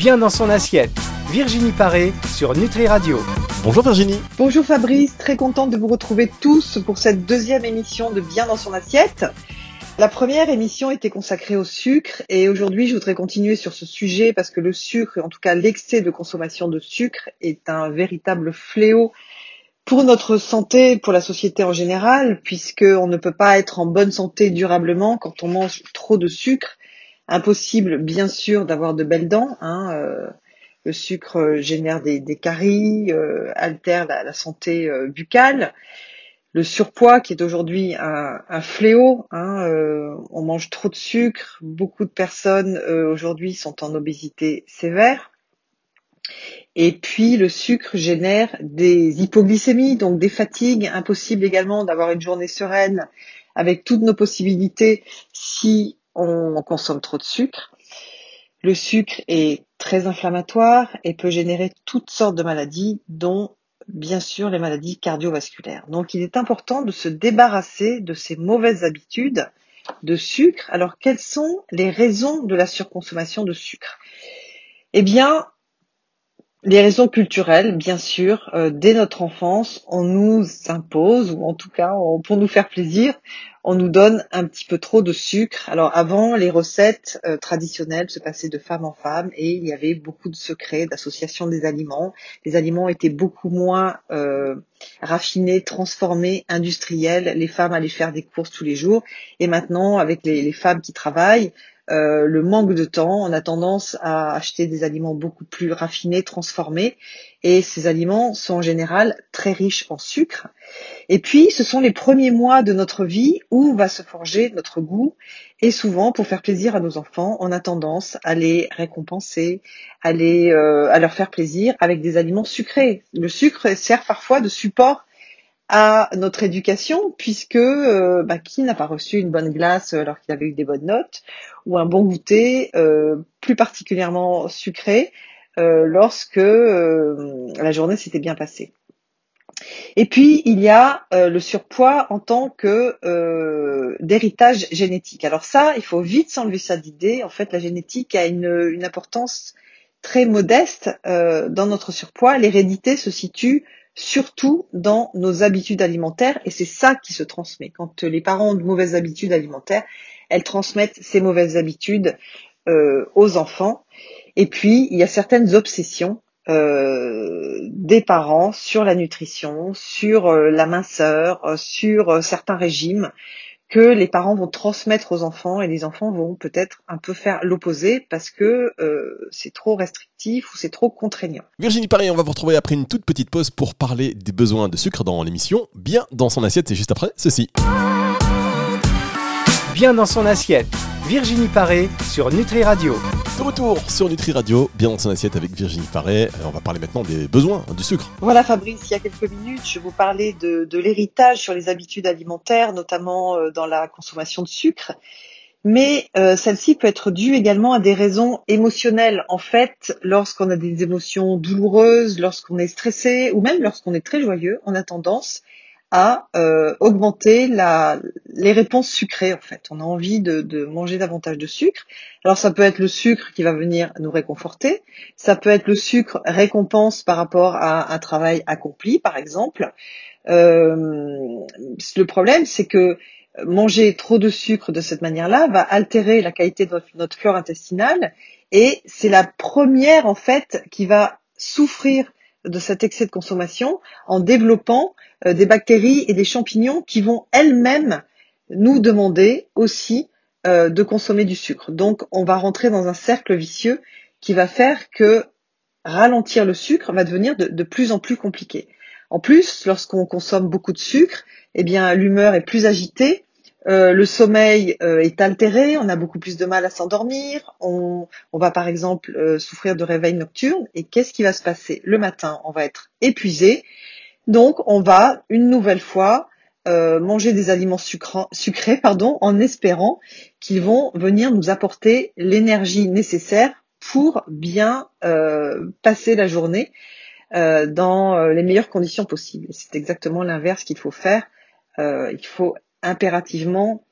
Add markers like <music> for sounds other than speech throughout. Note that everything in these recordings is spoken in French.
Bien dans son assiette. Virginie Paré sur Nutri Radio. Bonjour Virginie. Bonjour Fabrice, très contente de vous retrouver tous pour cette deuxième émission de Bien dans son assiette. La première émission était consacrée au sucre et aujourd'hui je voudrais continuer sur ce sujet parce que le sucre, en tout cas l'excès de consommation de sucre, est un véritable fléau pour notre santé, pour la société en général, puisqu'on ne peut pas être en bonne santé durablement quand on mange trop de sucre. Impossible, bien sûr, d'avoir de belles dents. Hein, euh, le sucre génère des, caries, euh, altère la, santé euh, buccale. Le surpoids, qui est aujourd'hui un, fléau, hein, on mange trop de sucre. Beaucoup de personnes aujourd'hui sont en obésité sévère. Et puis le sucre génère des hypoglycémies, donc des fatigues. Impossible également d'avoir une journée sereine avec toutes nos possibilités si on consomme trop de sucre. Le sucre est très inflammatoire et peut générer toutes sortes de maladies, dont bien sûr les maladies cardiovasculaires. Donc il est important de se débarrasser de ces mauvaises habitudes de sucre. Alors quelles sont les raisons de la surconsommation de sucre? Eh bien, les raisons culturelles, bien sûr, euh, dès notre enfance, on nous impose, ou en tout cas, pour nous faire plaisir, on nous donne un petit peu trop de sucre. Alors avant, les recettes euh, traditionnelles se passaient de femme en femme et il y avait beaucoup de secrets d'association des aliments. Les aliments étaient beaucoup moins euh, raffinés, transformés, industriels. Les femmes allaient faire des courses tous les jours. Et maintenant, avec les, les femmes qui travaillent, euh, le manque de temps, on a tendance à acheter des aliments beaucoup plus raffinés, transformés, et ces aliments sont en général très riches en sucre. Et puis, ce sont les premiers mois de notre vie où va se forger notre goût, et souvent, pour faire plaisir à nos enfants, on a tendance à les récompenser, à, euh, à leur faire plaisir avec des aliments sucrés. Le sucre sert parfois de support à notre éducation, puisque euh, bah, qui n'a pas reçu une bonne glace alors qu'il avait eu des bonnes notes, ou un bon goûter, euh, plus particulièrement sucré, euh, lorsque la journée s'était bien passée. Et puis il y a le surpoids en tant que d'héritage génétique. Alors ça, il faut vite s'enlever ça d'idée. En fait, la génétique a une, une importance très modeste dans notre surpoids. L'hérédité se situe surtout dans nos habitudes alimentaires et c'est ça qui se transmet. Quand les parents ont de mauvaises habitudes alimentaires, elles transmettent ces mauvaises habitudes euh, aux enfants. Et puis, il y a certaines obsessions euh, des parents sur la nutrition, sur euh, la minceur, sur certains régimes que les parents vont transmettre aux enfants et les enfants vont peut-être un peu faire l'opposé parce que euh, c'est trop restrictif ou c'est trop contraignant. Virginie Paris, on va vous retrouver après une toute petite pause pour parler des besoins de sucre dans l'émission. Bien dans son assiette, c'est juste après ceci. Bien dans son assiette Virginie Paré sur Nutri Radio. De retour sur Nutri Radio, bien dans son assiette avec Virginie Paré. Euh, on va parler maintenant des besoins du sucre. Voilà Fabrice, il y a quelques minutes, je vous parlais de, l'héritage sur les habitudes alimentaires, notamment euh, dans la consommation de sucre. Mais euh, celle-ci peut être due également à des raisons émotionnelles. En fait, lorsqu'on a des émotions douloureuses, lorsqu'on est stressé ou même lorsqu'on est très joyeux, on a tendance à euh, augmenter la, les réponses sucrées en fait. On a envie de, de, manger davantage de sucre. Alors ça peut être le sucre qui va venir nous réconforter, ça peut être le sucre récompense par rapport à un travail accompli par exemple. Euh, le problème c'est que manger trop de sucre de cette manière-là va altérer la qualité de notre flore intestinale et c'est la première en fait qui va souffrir de cet excès de consommation en développant euh, des bactéries et des champignons qui vont elles-mêmes nous demander aussi euh, de consommer du sucre. Donc on va rentrer dans un cercle vicieux qui va faire que ralentir le sucre va devenir de, plus en plus compliqué. En plus, lorsqu'on consomme beaucoup de sucre, eh bien l'humeur est plus agitée, euh, le sommeil euh, est altéré, on a beaucoup plus de mal à s'endormir, on, va par exemple euh, souffrir de réveil nocturne, et qu'est-ce qui va se passer? Le matin, on va être épuisé, donc on va une nouvelle fois manger des aliments sucrés pardon, en espérant qu'ils vont venir nous apporter l'énergie nécessaire pour bien passer la journée dans les meilleures conditions possibles. C'est exactement l'inverse qu'il faut faire. il faut impérativement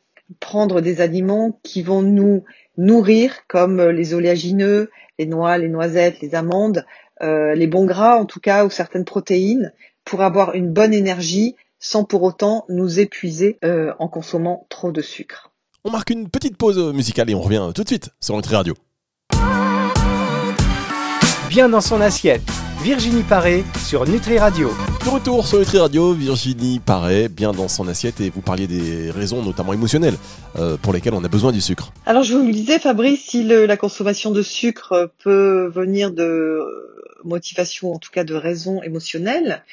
prendre des aliments qui vont nous nourrir comme les oléagineux, les noix, les noisettes, les amandes, les bons gras en tout cas ou certaines protéines pour avoir une bonne énergie sans pour autant nous épuiser en consommant trop de sucre. On marque une petite pause musicale et on revient tout de suite sur Nutri Radio. Bien dans son assiette, Virginie Paré sur Nutri Radio. De retour sur Nutri Radio, Virginie Paré, bien dans son assiette et vous parliez des raisons notamment émotionnelles euh, pour lesquelles on a besoin du sucre. Alors je vous le disais Fabrice, si la consommation de sucre peut venir de motivation, en tout cas de raisons émotionnelles,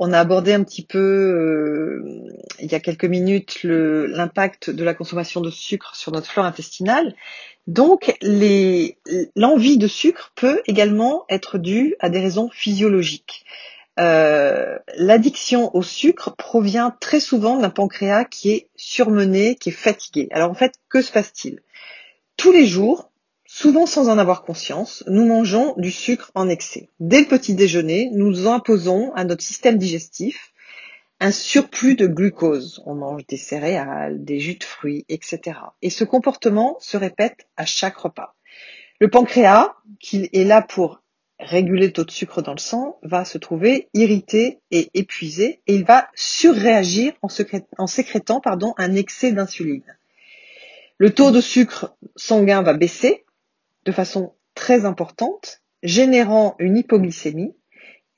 on a abordé un petit peu euh, il y a quelques minutes l'impact de la consommation de sucre sur notre flore intestinale. Donc l'envie de sucre peut également être due à des raisons physiologiques. Euh, l'addiction au sucre provient très souvent d'un pancréas qui est surmené, qui est fatigué. Alors en fait, que se passe-t-il? Tous les jours, Souvent sans en avoir conscience, nous mangeons du sucre en excès. Dès le petit déjeuner, nous imposons à notre système digestif un surplus de glucose. On mange des céréales, des jus de fruits, etc. Et ce comportement se répète à chaque repas. Le pancréas, qui est là pour réguler le taux de sucre dans le sang, va se trouver irrité et épuisé et il va surréagir en, sécrétant pardon, un excès d'insuline. Le taux de sucre sanguin va baisser de façon très importante, générant une hypoglycémie.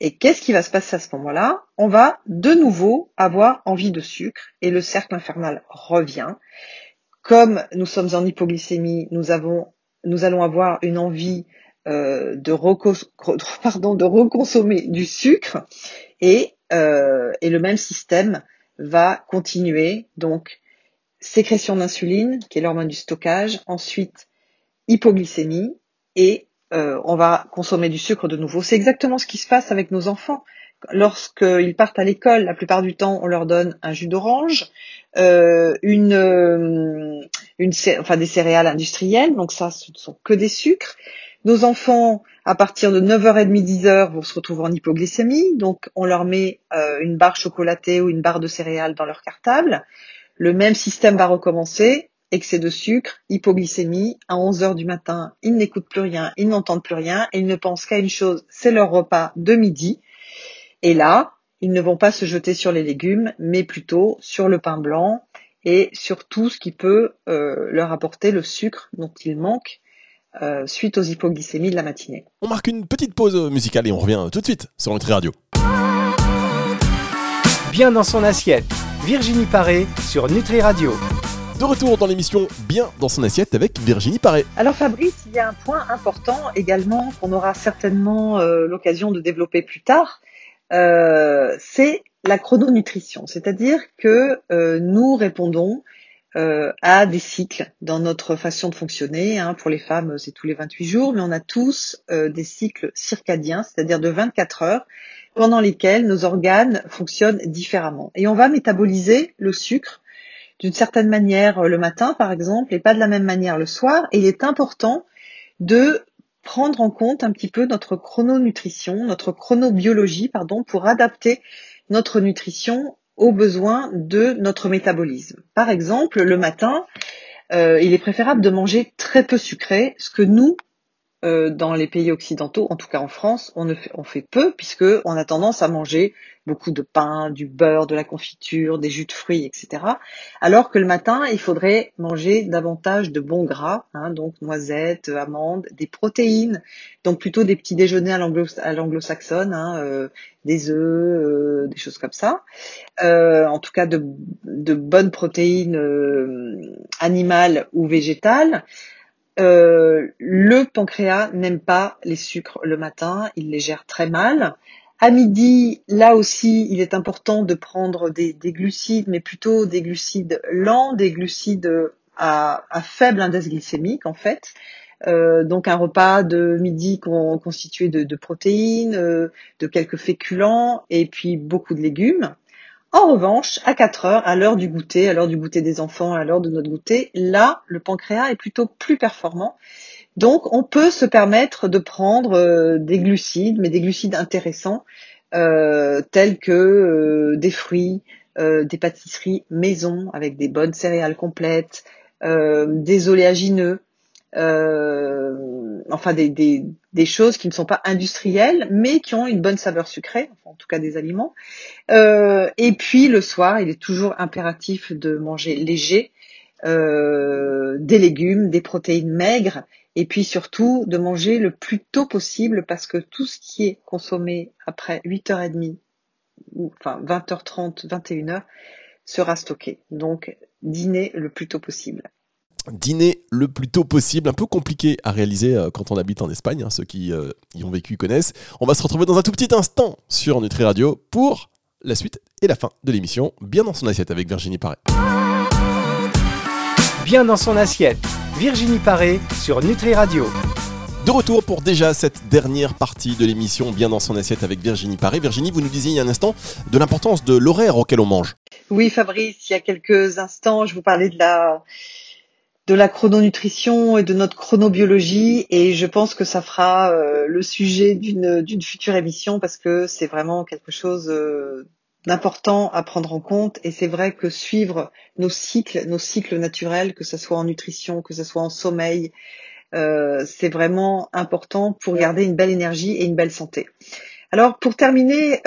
Et qu'est-ce qui va se passer à ce moment-là? On va de nouveau avoir envie de sucre et le cercle infernal revient. Comme nous sommes en hypoglycémie, nous, avons, nous allons avoir une envie euh, <laughs> de, reconsommer du sucre et, euh, et le même système va continuer. Donc, sécrétion d'insuline, qui est l'hormone du stockage, ensuite hypoglycémie et euh, on va consommer du sucre de nouveau. C'est exactement ce qui se passe avec nos enfants. Lorsqu'ils partent à l'école, la plupart du temps, on leur donne un jus d'orange, une, des céréales industrielles, donc ça, ce ne sont que des sucres. Nos enfants, à partir de 9h30, 10h, vont se retrouver en hypoglycémie, donc on leur met une barre chocolatée ou une barre de céréales dans leur cartable. Le même système va recommencer. Excès de sucre, hypoglycémie, à 11 heures du matin, ils n'écoutent plus rien, ils n'entendent plus rien, et ils ne pensent qu'à une chose, c'est leur repas de midi. Et là, ils ne vont pas se jeter sur les légumes, mais plutôt sur le pain blanc et sur tout ce qui peut euh, leur apporter le sucre dont ils manquent euh, suite aux hypoglycémies de la matinée. On marque une petite pause musicale et on revient tout de suite sur Nutri Radio. Bien dans son assiette, Virginie Paré sur Nutri Radio. De retour dans l'émission Bien dans son assiette avec Virginie Paré. Alors Fabrice, il y a un point important également qu'on aura certainement euh, l'occasion de développer plus tard, euh, c'est la chrononutrition. C'est-à-dire que euh, nous répondons à des cycles dans notre façon de fonctionner. Hein. Pour les femmes, c'est tous les 28 jours, mais on a tous des cycles circadiens, c'est-à-dire de 24 heures, pendant lesquels nos organes fonctionnent différemment. Et on va métaboliser le sucre d'une certaine manière euh, le matin, par exemple, et pas de la même manière le soir. Et il est important de prendre en compte un petit peu notre chrononutrition, notre chronobiologie, pardon, pour adapter notre nutrition aux besoins de notre métabolisme. Par exemple, le matin, euh, il est préférable de manger très peu sucré, ce que nous, euh, dans les pays occidentaux, en tout cas en France, on, ne fait, on fait peu puisque on a tendance à manger beaucoup de pain, du beurre, de la confiture, des jus de fruits, etc. Alors que le matin, il faudrait manger davantage de bons gras, hein, donc noisettes, amandes, des protéines, donc plutôt des petits déjeuners à l'anglo-saxonne, hein, euh, des œufs, euh, des choses comme ça. en tout cas, de, de bonnes protéines animales ou végétales. Euh, le pancréas n'aime pas les sucres le matin, il les gère très mal. À midi, là aussi, il est important de prendre des, glucides, mais plutôt des glucides lents, des glucides à, faible index glycémique en fait. Euh, donc un repas de midi constitué de, protéines, euh, de quelques féculents et puis beaucoup de légumes. En revanche, à 4 heures, à l'heure du goûter, à l'heure du goûter des enfants, à l'heure de notre goûter, là, le pancréas est plutôt plus performant. Donc, on peut se permettre de prendre euh, des glucides, mais des glucides intéressants, euh, tels que euh, des fruits, des pâtisseries maison avec des bonnes céréales complètes, des oléagineux, euh, enfin des, choses qui ne sont pas industrielles, mais qui ont une bonne saveur sucrée, en tout cas des aliments. Euh, et puis le soir, il est toujours impératif de manger léger, euh, des légumes, des protéines maigres, et puis surtout de manger le plus tôt possible parce que tout ce qui est consommé après 8h30 ou enfin 20h30, 21h sera stocké. Donc dîner le plus tôt possible dîner le plus tôt possible, un peu compliqué à réaliser euh, quand on habite en Espagne, hein, ceux qui euh, y ont vécu connaissent. On va se retrouver dans un tout petit instant sur Nutri Radio pour la suite et la fin de l'émission, bien dans son assiette avec Virginie Paré. Bien dans son assiette, Virginie Paré sur Nutri Radio. De retour pour déjà cette dernière partie de l'émission Bien dans son assiette avec Virginie Paré. Virginie, vous nous disiez il y a un instant de l'importance de l'horaire auquel on mange. Oui, Fabrice, il y a quelques instants, je vous parlais de la de la chrononutrition et de notre chronobiologie et je pense que ça fera euh, le sujet d'une future émission parce que c'est vraiment quelque chose euh, d'important à prendre en compte et c'est vrai que suivre nos cycles, nos cycles naturels, que ce soit en nutrition, que ce soit en sommeil, euh, c'est vraiment important pour garder une belle énergie et une belle santé. Alors pour terminer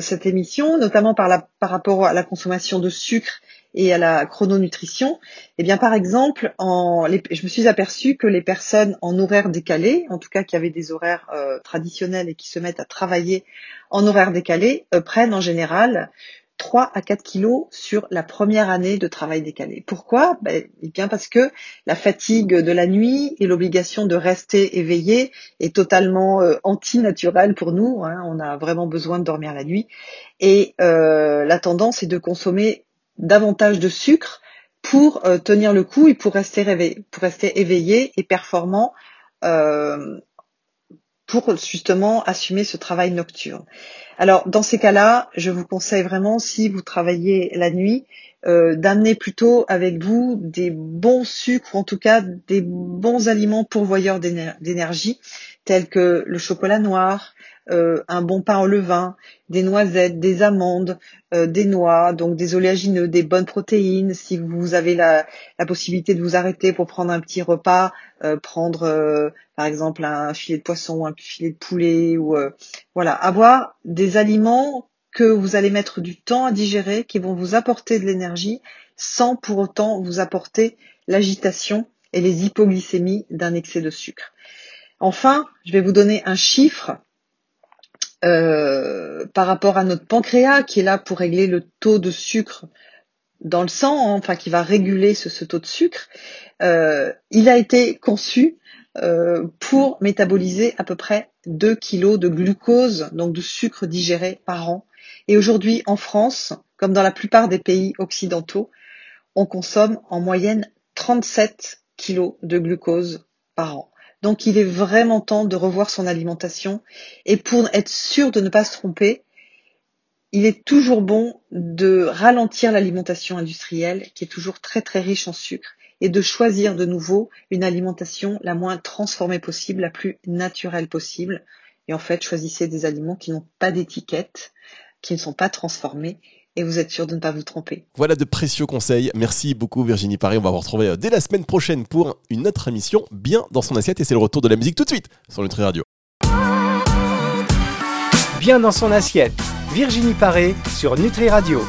cette émission, notamment par, la, par rapport à la consommation de sucre et à la chrononutrition, eh bien par exemple, je me suis aperçue que les personnes en horaire décalé, en tout cas qui avaient des horaires euh, traditionnels et qui se mettent à travailler en horaire décalé, euh, prennent en général 3 à 4 kilos sur la première année de travail décalé. Pourquoi? Ben, Eh bien parce que la fatigue de la nuit et l'obligation de rester éveillé est totalement euh, anti-naturelle pour nous. Hein. On a vraiment besoin de dormir la nuit. Et euh, la tendance est de consommer davantage de sucre pour euh, tenir le coup et pour rester, réveillé, éveillé et performant euh, pour justement assumer ce travail nocturne. Alors dans ces cas-là, je vous conseille vraiment, si vous travaillez la nuit, euh, d'amener plutôt avec vous des bons sucres, ou en tout cas des bons aliments pourvoyeurs d'énergie, tels que le chocolat noir, euh, un bon pain au levain, des noisettes, des amandes, euh, des noix, donc des oléagineux, des bonnes protéines. Si vous avez la, possibilité de vous arrêter pour prendre un petit repas, prendre par exemple un filet de poisson, un filet de poulet, ou voilà, avoir des aliments que vous allez mettre du temps à digérer, qui vont vous apporter de l'énergie, sans pour autant vous apporter l'agitation et les hypoglycémies d'un excès de sucre. Enfin, je vais vous donner un chiffre euh, par rapport à notre pancréas qui est là pour régler le taux de sucre dans le sang, hein, enfin qui va réguler ce, taux de sucre. Euh, il a été conçu euh, pour métaboliser à peu près 2 kg de glucose, donc de sucre digéré par an. Et aujourd'hui, en France, comme dans la plupart des pays occidentaux, on consomme en moyenne 37 kg de glucose par an. Donc il est vraiment temps de revoir son alimentation. Et pour être sûr de ne pas se tromper, il est toujours bon de ralentir l'alimentation industrielle, qui est toujours très très riche en sucre, et de choisir de nouveau une alimentation la moins transformée possible, la plus naturelle possible. Et en fait, choisissez des aliments qui n'ont pas d'étiquette, qui ne sont pas transformés et vous êtes sûr de ne pas vous tromper. Voilà de précieux conseils. Merci beaucoup Virginie Paris. On va vous retrouver euh, dès la semaine prochaine pour une autre émission bien dans son assiette et c'est le retour de la musique tout de suite sur Nutri Radio. Bien dans son assiette. Virginie Paré sur Nutri Radio.